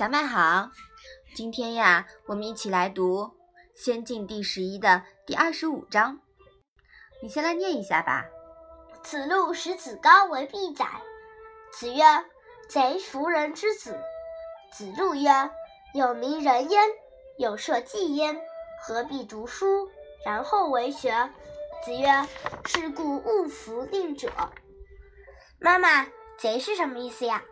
小麦好，今天呀，我们一起来读《仙境》第十一的第二十五章。你先来念一下吧。子路使子高为必宰。子曰：“贼夫人之子。”子路曰：“有名人焉，有社稷焉，何必读书，然后为学？”子曰：“是故勿服令者。”妈妈，贼是什么意思呀？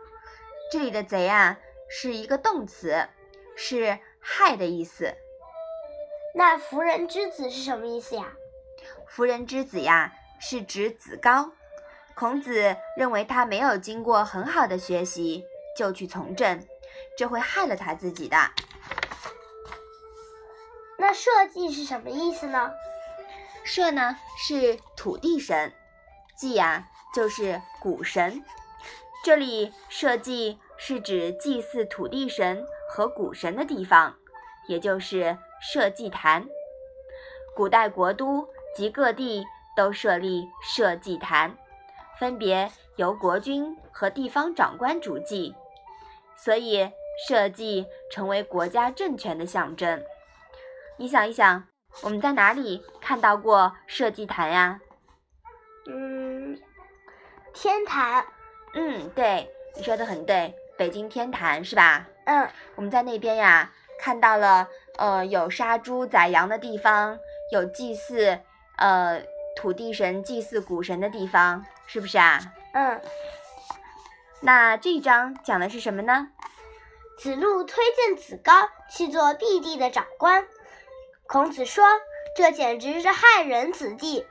这里的“贼”啊。是一个动词，是害的意思。那夫人之子是什么意思呀？夫人之子呀，是指子高。孔子认为他没有经过很好的学习就去从政，这会害了他自己的。那社稷是什么意思呢？社呢是土地神，稷呀就是谷神。这里社稷。是指祭祀土地神和谷神的地方，也就是社稷坛。古代国都及各地都设立社稷坛，分别由国君和地方长官主祭，所以社稷成为国家政权的象征。你想一想，我们在哪里看到过社稷坛呀？嗯，天坛。嗯，对，你说的很对。北京天坛是吧？嗯，我们在那边呀，看到了，呃，有杀猪宰羊的地方，有祭祀，呃，土地神、祭祀谷神的地方，是不是啊？嗯。那这一章讲的是什么呢？子路推荐子高去做毕地的长官，孔子说：“这简直是害人子弟。”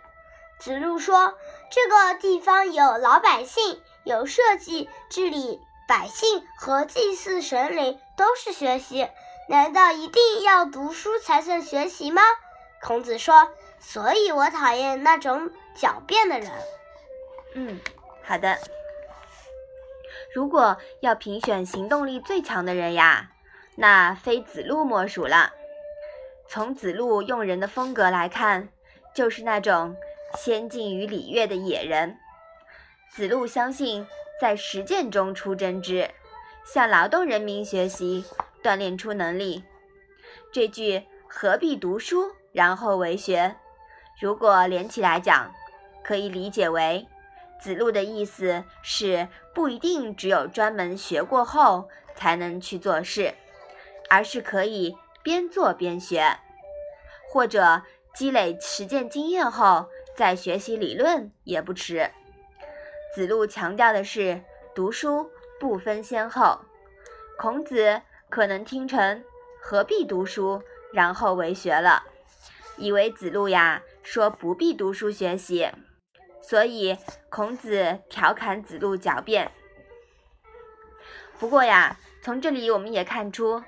子路说：“这个地方有老百姓，有社稷治理。”百姓和祭祀神灵都是学习，难道一定要读书才算学习吗？孔子说：“所以我讨厌那种狡辩的人。”嗯，好的。如果要评选行动力最强的人呀，那非子路莫属了。从子路用人的风格来看，就是那种先进于礼乐的野人。子路相信。在实践中出真知，向劳动人民学习，锻炼出能力。这句“何必读书，然后为学”，如果连起来讲，可以理解为子路的意思是：不一定只有专门学过后才能去做事，而是可以边做边学，或者积累实践经验后再学习理论也不迟。子路强调的是读书不分先后，孔子可能听成何必读书，然后为学了，以为子路呀说不必读书学习，所以孔子调侃子路狡辩。不过呀，从这里我们也看出，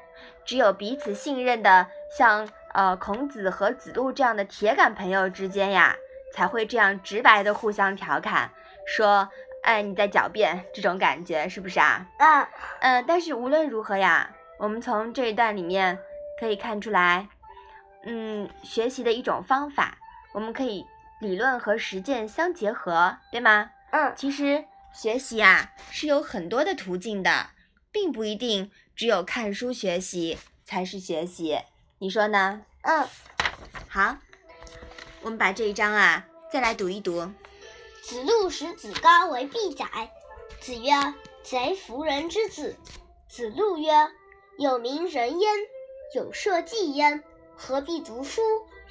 只有彼此信任的，像呃孔子和子路这样的铁杆朋友之间呀，才会这样直白的互相调侃。说，哎，你在狡辩，这种感觉是不是啊？嗯嗯。但是无论如何呀，我们从这一段里面可以看出来，嗯，学习的一种方法，我们可以理论和实践相结合，对吗？嗯。其实学习啊是有很多的途径的，并不一定只有看书学习才是学习，你说呢？嗯。好，我们把这一章啊再来读一读。子路使子高为必宰。子曰：“贼夫人之子。”子路曰：“有名人焉，有社稷焉，何必读书，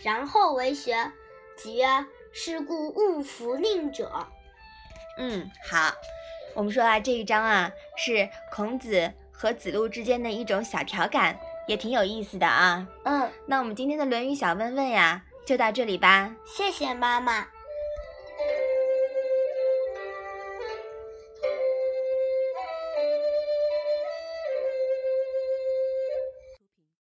然后为学？”子曰：“是故勿服令者。”嗯，好。我们说啊，这一章啊是孔子和子路之间的一种小调侃，也挺有意思的啊。嗯，那我们今天的《论语》小问问呀，就到这里吧。谢谢妈妈。